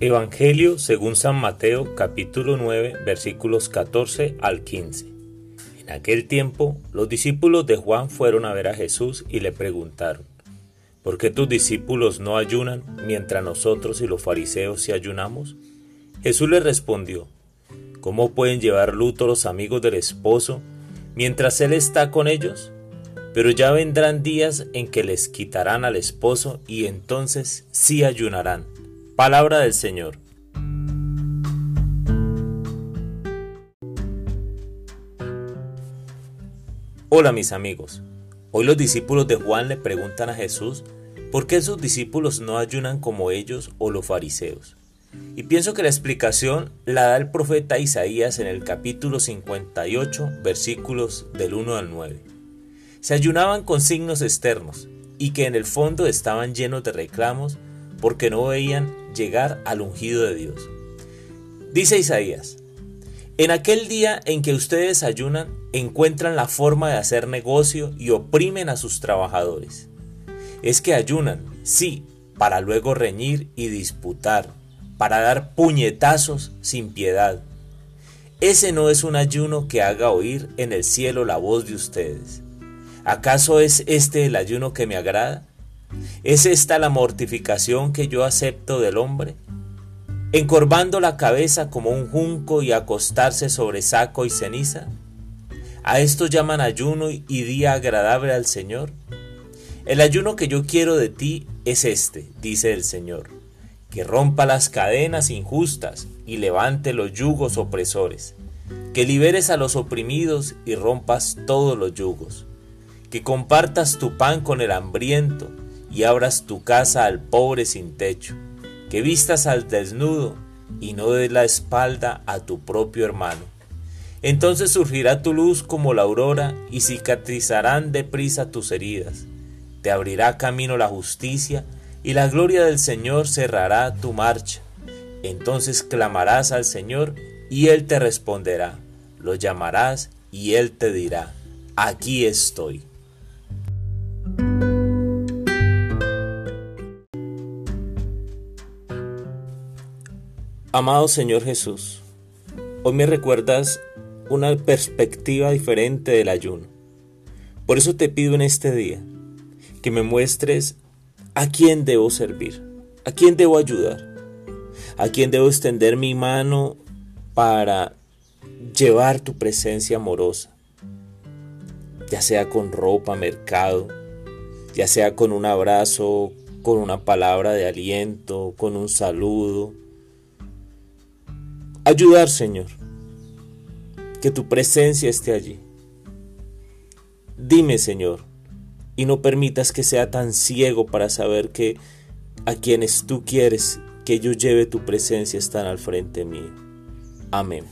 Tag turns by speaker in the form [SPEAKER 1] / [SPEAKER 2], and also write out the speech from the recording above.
[SPEAKER 1] Evangelio según San Mateo capítulo 9 versículos 14 al 15. En aquel tiempo los discípulos de Juan fueron a ver a Jesús y le preguntaron, ¿por qué tus discípulos no ayunan mientras nosotros y los fariseos sí ayunamos? Jesús les respondió, ¿cómo pueden llevar luto los amigos del esposo mientras él está con ellos? Pero ya vendrán días en que les quitarán al esposo y entonces sí ayunarán. Palabra del Señor. Hola mis amigos. Hoy los discípulos de Juan le preguntan a Jesús por qué sus discípulos no ayunan como ellos o los fariseos. Y pienso que la explicación la da el profeta Isaías en el capítulo 58, versículos del 1 al 9. Se ayunaban con signos externos y que en el fondo estaban llenos de reclamos porque no veían llegar al ungido de Dios. Dice Isaías, en aquel día en que ustedes ayunan, encuentran la forma de hacer negocio y oprimen a sus trabajadores. Es que ayunan, sí, para luego reñir y disputar, para dar puñetazos sin piedad. Ese no es un ayuno que haga oír en el cielo la voz de ustedes. ¿Acaso es este el ayuno que me agrada? ¿Es esta la mortificación que yo acepto del hombre? ¿Encorvando la cabeza como un junco y acostarse sobre saco y ceniza? ¿A esto llaman ayuno y día agradable al Señor? El ayuno que yo quiero de ti es este, dice el Señor, que rompa las cadenas injustas y levante los yugos opresores, que liberes a los oprimidos y rompas todos los yugos, que compartas tu pan con el hambriento, y abras tu casa al pobre sin techo, que vistas al desnudo y no des la espalda a tu propio hermano. Entonces surgirá tu luz como la aurora y cicatrizarán deprisa tus heridas. Te abrirá camino la justicia y la gloria del Señor cerrará tu marcha. Entonces clamarás al Señor y Él te responderá. Lo llamarás y Él te dirá, aquí estoy. Amado Señor Jesús, hoy me recuerdas una perspectiva diferente del ayuno. Por eso te pido en este día que me muestres a quién debo servir, a quién debo ayudar, a quién debo extender mi mano para llevar tu presencia amorosa, ya sea con ropa, mercado, ya sea con un abrazo, con una palabra de aliento, con un saludo, ayudar, Señor. Que tu presencia esté allí. Dime, Señor, y no permitas que sea tan ciego para saber que a quienes tú quieres que yo lleve tu presencia están al frente mío. Amén.